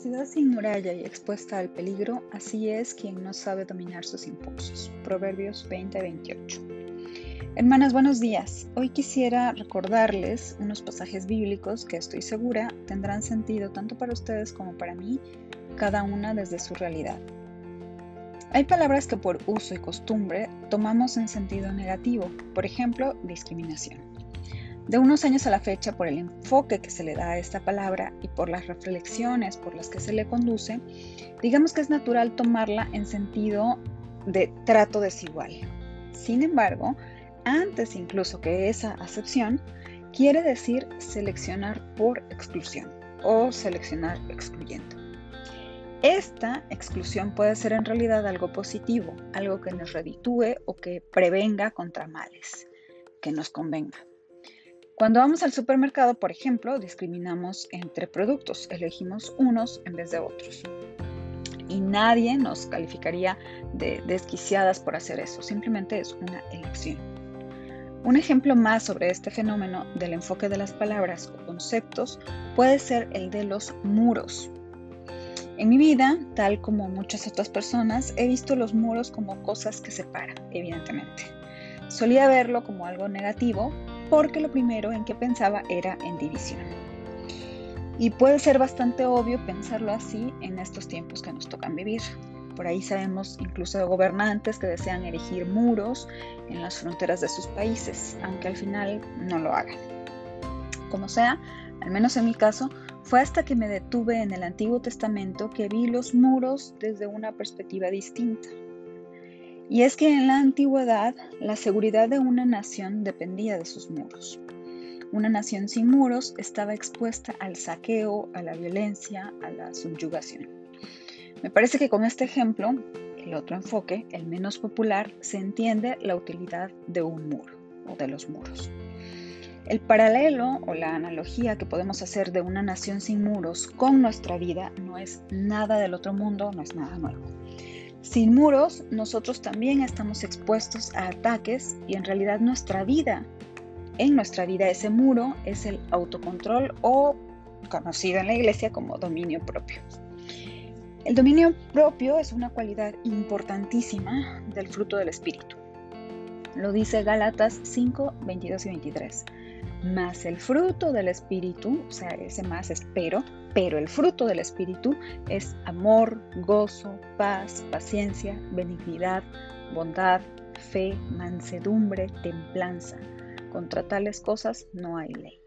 ciudad sin muralla y expuesta al peligro, así es quien no sabe dominar sus impulsos. Proverbios 20:28. Hermanas, buenos días. Hoy quisiera recordarles unos pasajes bíblicos que estoy segura tendrán sentido tanto para ustedes como para mí, cada una desde su realidad. Hay palabras que por uso y costumbre tomamos en sentido negativo, por ejemplo, discriminación. De unos años a la fecha, por el enfoque que se le da a esta palabra y por las reflexiones por las que se le conduce, digamos que es natural tomarla en sentido de trato desigual. Sin embargo, antes incluso que esa acepción, quiere decir seleccionar por exclusión o seleccionar excluyendo. Esta exclusión puede ser en realidad algo positivo, algo que nos reditúe o que prevenga contra males, que nos convenga. Cuando vamos al supermercado, por ejemplo, discriminamos entre productos, elegimos unos en vez de otros. Y nadie nos calificaría de desquiciadas por hacer eso, simplemente es una elección. Un ejemplo más sobre este fenómeno del enfoque de las palabras o conceptos puede ser el de los muros. En mi vida, tal como muchas otras personas, he visto los muros como cosas que separan, evidentemente. Solía verlo como algo negativo, porque lo primero en que pensaba era en división. Y puede ser bastante obvio pensarlo así en estos tiempos que nos tocan vivir. Por ahí sabemos incluso de gobernantes que desean erigir muros en las fronteras de sus países, aunque al final no lo hagan. Como sea, al menos en mi caso, fue hasta que me detuve en el Antiguo Testamento que vi los muros desde una perspectiva distinta. Y es que en la antigüedad la seguridad de una nación dependía de sus muros. Una nación sin muros estaba expuesta al saqueo, a la violencia, a la subyugación. Me parece que con este ejemplo, el otro enfoque, el menos popular, se entiende la utilidad de un muro o de los muros. El paralelo o la analogía que podemos hacer de una nación sin muros con nuestra vida no es nada del otro mundo, no es nada nuevo. Sin muros, nosotros también estamos expuestos a ataques y en realidad nuestra vida, en nuestra vida ese muro es el autocontrol o conocido en la iglesia como dominio propio. El dominio propio es una cualidad importantísima del fruto del Espíritu. Lo dice Gálatas 5, 22 y 23 más el fruto del Espíritu, o sea, ese más espero, pero el fruto del Espíritu es amor, gozo, paz, paciencia, benignidad, bondad, fe, mansedumbre, templanza. Contra tales cosas no hay ley.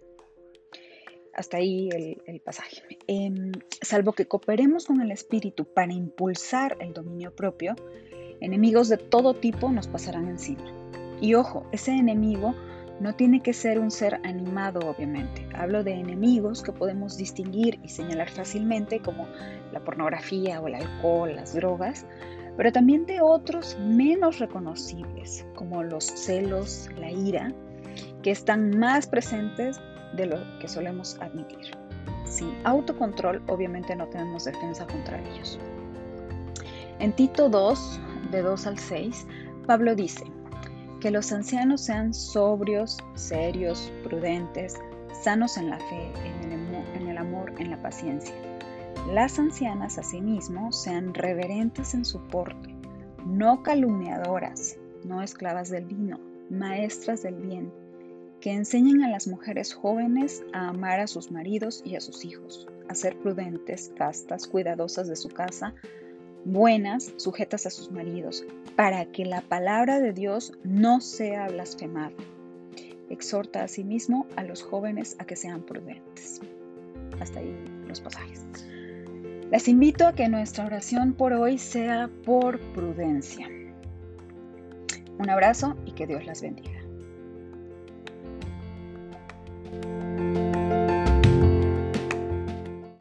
Hasta ahí el, pasaje. Em, salvo que cooperemos con el Espíritu para impulsar el dominio propio, enemigos de todo tipo nos pasarán encima. Y ojo, ese enemigo no tiene que ser un ser animado, obviamente. Hablo de enemigos que podemos distinguir y señalar fácilmente, como la pornografía o el alcohol, las drogas, pero también de otros menos reconocibles, como los celos, la ira, que están más presentes de lo que solemos admitir. Sin autocontrol, obviamente no tenemos defensa contra ellos. En Tito 2, de 2 al 6, Pablo dice, que los ancianos sean sobrios, serios, prudentes, sanos en la fe, en el, amor, en la paciencia. Las ancianas asimismo sean reverentes en su porte, no calumniadoras, no esclavas del vino, maestras del bien, que enseñen a las mujeres jóvenes a amar a sus maridos y a sus hijos, a ser prudentes, castas, cuidadosas de su casa, buenas, sujetas a sus maridos, para que la palabra de Dios no sea blasfemada. Exhorta asimismo a los jóvenes a que sean prudentes. Hasta ahí los pasajes. Les invito a que nuestra oración por hoy sea por prudencia. Un abrazo y que Dios las bendiga.